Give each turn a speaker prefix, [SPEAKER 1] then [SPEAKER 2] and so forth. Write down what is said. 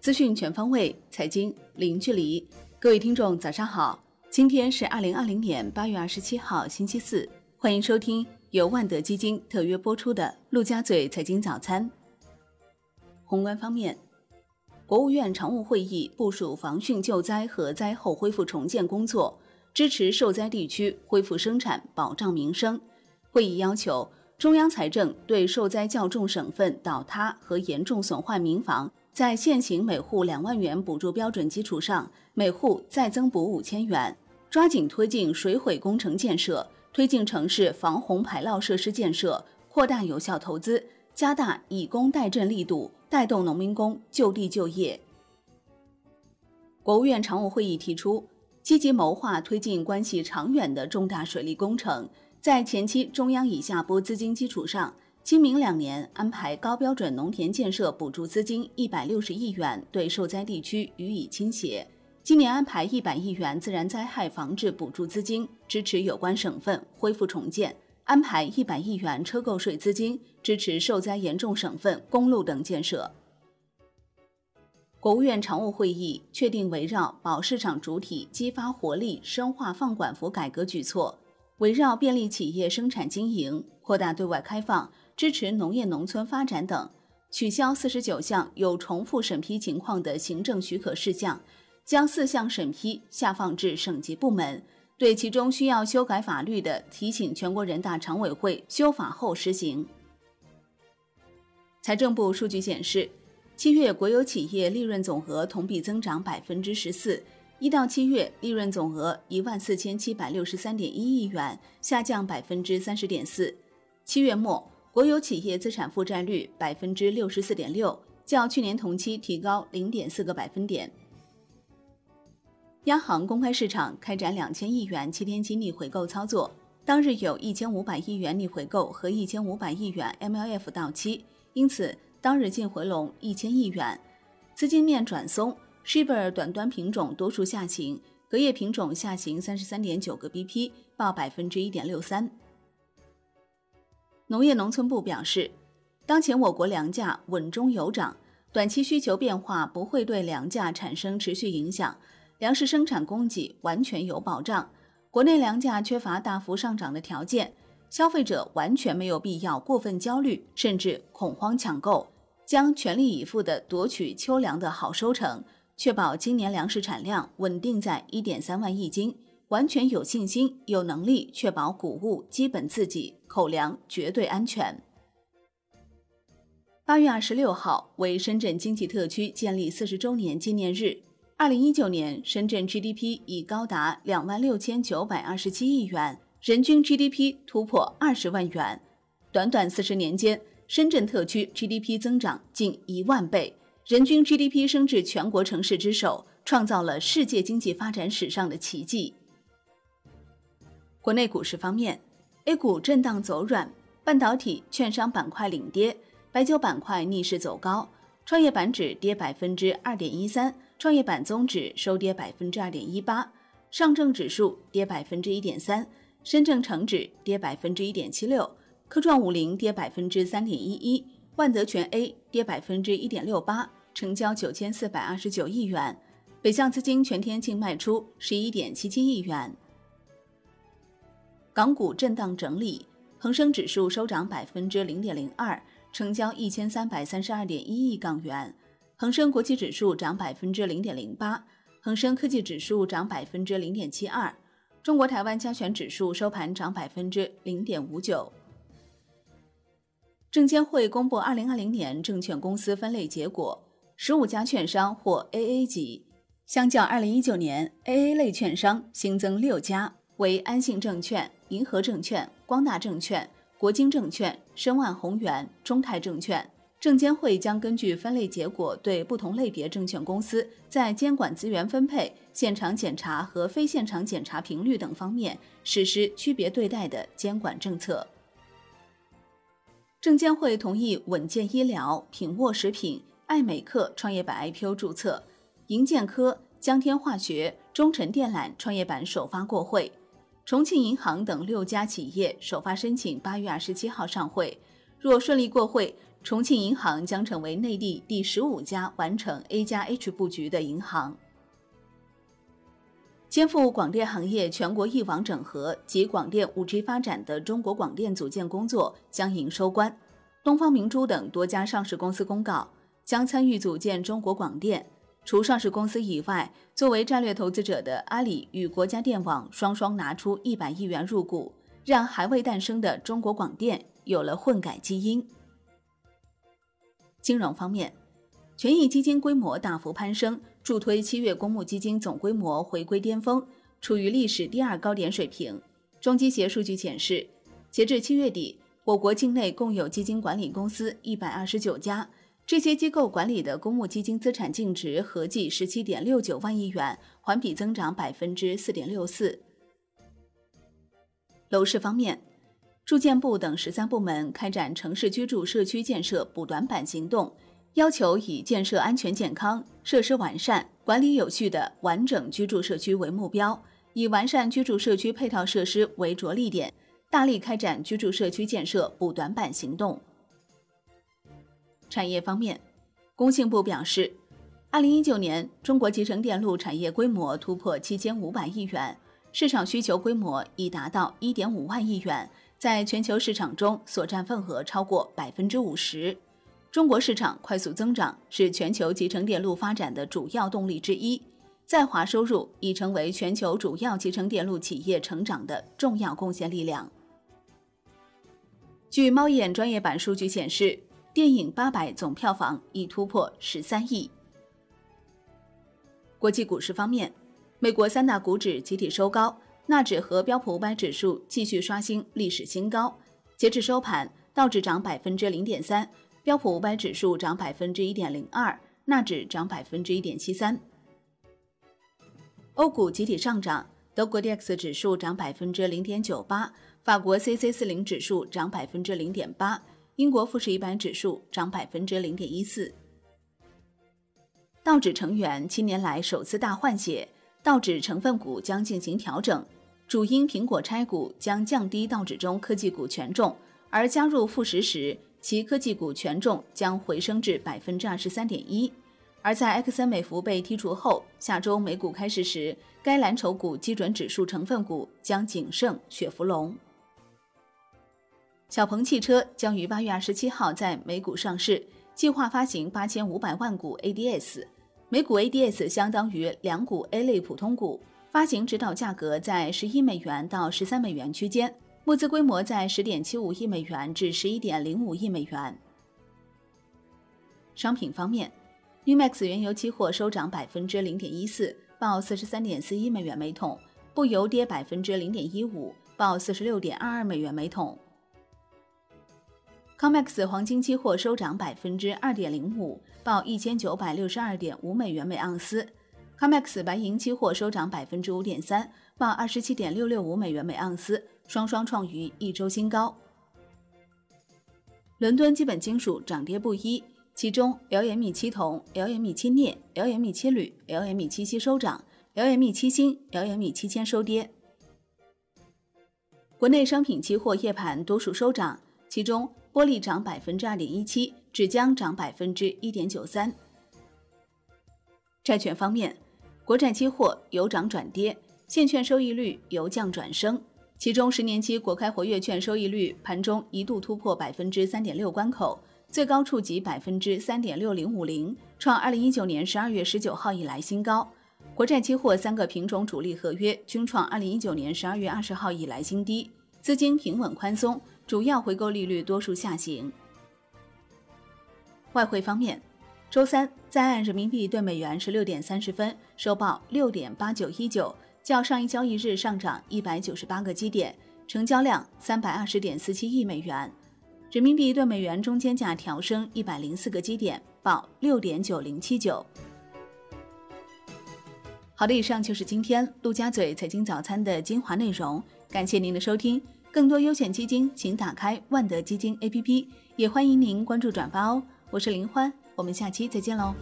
[SPEAKER 1] 资讯全方位，财经零距离。各位听众，早上好！今天是二零二零年八月二十七号，星期四。欢迎收听由万德基金特约播出的《陆家嘴财经早餐》。宏观方面，国务院常务会议部署防汛救灾和灾后恢复重建工作，支持受灾地区恢复生产，保障民生。会议要求。中央财政对受灾较重省份倒塌和严重损坏民房，在现行每户两万元补助标准基础上，每户再增补五千元，抓紧推进水毁工程建设，推进城市防洪排涝设施建设，扩大有效投资，加大以工代赈力度，带动农民工就地就业。国务院常务会议提出，积极谋划推进关系长远的重大水利工程。在前期中央已下拨资金基础上，今明两年安排高标准农田建设补助资金一百六十亿元对受灾地区予以倾斜。今年安排一百亿元自然灾害防治补助资金支持有关省份恢复重建，安排一百亿元车购税资金支持受灾严重省份公路等建设。国务院常务会议确定围绕保市场主体、激发活力、深化放管服改革举措。围绕便利企业生产经营、扩大对外开放、支持农业农村发展等，取消四十九项有重复审批情况的行政许可事项，将四项审批下放至省级部门。对其中需要修改法律的，提请全国人大常委会修法后实行。财政部数据显示，七月国有企业利润总额同比增长百分之十四。一到七月，利润总额一万四千七百六十三点一亿元，下降百分之三十点四。七月末，国有企业资产负债率百分之六十四点六，较去年同期提高零点四个百分点。央行公开市场开展两千亿元七天期逆回购操作，当日有一千五百亿元逆回购和一千五百亿元 MLF 到期，因此当日净回笼一千亿元，资金面转松。Shibor 短端品种多数下行，隔夜品种下行三十三点九个 BP，报百分之一点六三。农业农村部表示，当前我国粮价稳中有涨，短期需求变化不会对粮价产生持续影响，粮食生产供给完全有保障，国内粮价缺乏大幅上涨的条件，消费者完全没有必要过分焦虑，甚至恐慌抢购，将全力以赴地夺取秋粮的好收成。确保今年粮食产量稳定在一点三万亿斤，完全有信心、有能力确保谷物基本自给，口粮绝对安全。八月二十六号为深圳经济特区建立四十周年纪念日。二零一九年，深圳 GDP 已高达两万六千九百二十七亿元，人均 GDP 突破二十万元。短短四十年间，深圳特区 GDP 增长近一万倍。人均 GDP 升至全国城市之首，创造了世界经济发展史上的奇迹。国内股市方面，A 股震荡走软，半导体、券商板块领跌，白酒板块逆势走高，创业板指跌百分之二点一三，创业板综指收跌百分之二点一八，上证指数跌百分之一点三，深证成指跌百分之一点七六，科创五零跌百分之三点一一，万德全 A 跌百分之一点六八。成交九千四百二十九亿元，北向资金全天净卖出十一点七七亿元。港股震荡整理，恒生指数收涨百分之零点零二，成交一千三百三十二点一亿港元。恒生国际指数涨百分之零点零八，恒生科技指数涨百分之零点七二。中国台湾加权指数收盘涨百分之零点五九。证监会公布二零二零年证券公司分类结果。十五家券商获 AA 级，相较二零一九年，AA 类券商新增六家，为安信证券、银河证券、光大证券、国金证券、申万宏源、中泰证券。证监会将根据分类结果，对不同类别证券公司在监管资源分配、现场检查和非现场检查频率等方面实施区别对待的监管政策。证监会同意稳健医疗、品沃食品。爱美克创业板 IPO 注册，银建科、江天化学、中辰电缆创业板首发过会，重庆银行等六家企业首发申请八月二十七号上会。若顺利过会，重庆银行将成为内地第十五家完成 A 加 H 布局的银行。肩负广电行业全国一网整合及广电 5G 发展的中国广电组建工作将迎收官。东方明珠等多家上市公司公告，将参与组建中国广电。除上市公司以外，作为战略投资者的阿里与国家电网双双拿出一百亿元入股，让还未诞生的中国广电有了混改基因。金融方面，权益基金规模大幅攀升，助推七月公募基金总规模回归巅峰，处于历史第二高点水平。中基协数据显示，截至七月底，我国境内共有基金管理公司一百二十九家，这些机构管理的公募基金资产净值合计十七点六九万亿元，环比增长百分之四点六四。楼市方面。住建部等十三部门开展城市居住社区建设补短板行动，要求以建设安全健康、设施完善、管理有序的完整居住社区为目标，以完善居住社区配套设施为着力点，大力开展居住社区建设补短板行动。产业方面，工信部表示，二零一九年中国集成电路产业规模突破七千五百亿元，市场需求规模已达到一点五万亿元。在全球市场中所占份额超过百分之五十，中国市场快速增长是全球集成电路发展的主要动力之一，在华收入已成为全球主要集成电路企业成长的重要贡献力量。据猫眼专业版数据显示，电影《八百》总票房已突破十三亿。国际股市方面，美国三大股指集体收高。纳指和标普五百指数继续刷新历史新高。截至收盘，道指涨百分之零点三，标普五百指数涨百分之一点零二，纳指涨百分之一点七三。欧股集体上涨，德国 D X 指数涨百分之零点九八，法国 C C 四零指数涨百分之零点八，英国富时一百指数涨百分之零点一四。道指成员七年来首次大换血，道指成分股将进行调整。主因苹果拆股将降低道指中科技股权重，而加入富时时，其科技股权重将回升至百分之二十三点一。而在埃克森美孚被剔除后，下周美股开市时，该蓝筹股基准指数成分股将仅剩雪佛龙。小鹏汽车将于八月二十七号在美股上市，计划发行八千五百万股 ADS，每股 ADS 相当于两股 A 类普通股。发行指导价格在十一美元到十三美元区间，募资规模在十点七五亿美元至十一点零五亿美元。商品方面，New Max 原油期货收涨百分之零点一四，报四十三点四一美元每桶；布油跌百分之零点一五，报四十六点二二美元每桶。Comex 黄金期货收涨百分之二点零五，报一千九百六十二点五美元每盎司。COMEX 白银期货收涨百分之五点三，报二十七点六六五美元每盎司，双双创于一周新高。伦敦基本金属涨跌不一，其中 LME 七铜、LME 七镍、LME 七铝、LME 七锡收涨，LME 七锌、LME 七铅收跌。国内商品期货夜盘多数收涨，其中玻璃涨百分之二点一七，纸浆涨百分之一点九三。债券方面。国债期货由涨转跌，现券收益率由降转升。其中，十年期国开活跃券收益率盘中一度突破百分之三点六关口，最高触及百分之三点六零五零，创二零一九年十二月十九号以来新高。国债期货三个品种主力合约均创二零一九年十二月二十号以来新低，资金平稳宽松，主要回购利率多数下行。外汇方面。周三，在岸人民币对美元十六点三十分收报六点八九一九，较上一交易日上涨一百九十八个基点，成交量三百二十点四七亿美元。人民币对美元中间价调升一百零四个基点，报六点九零七九。好的，以上就是今天陆家嘴财经早餐的精华内容，感谢您的收听。更多优选基金，请打开万德基金 APP，也欢迎您关注转发哦。我是林欢。我们下期再见喽。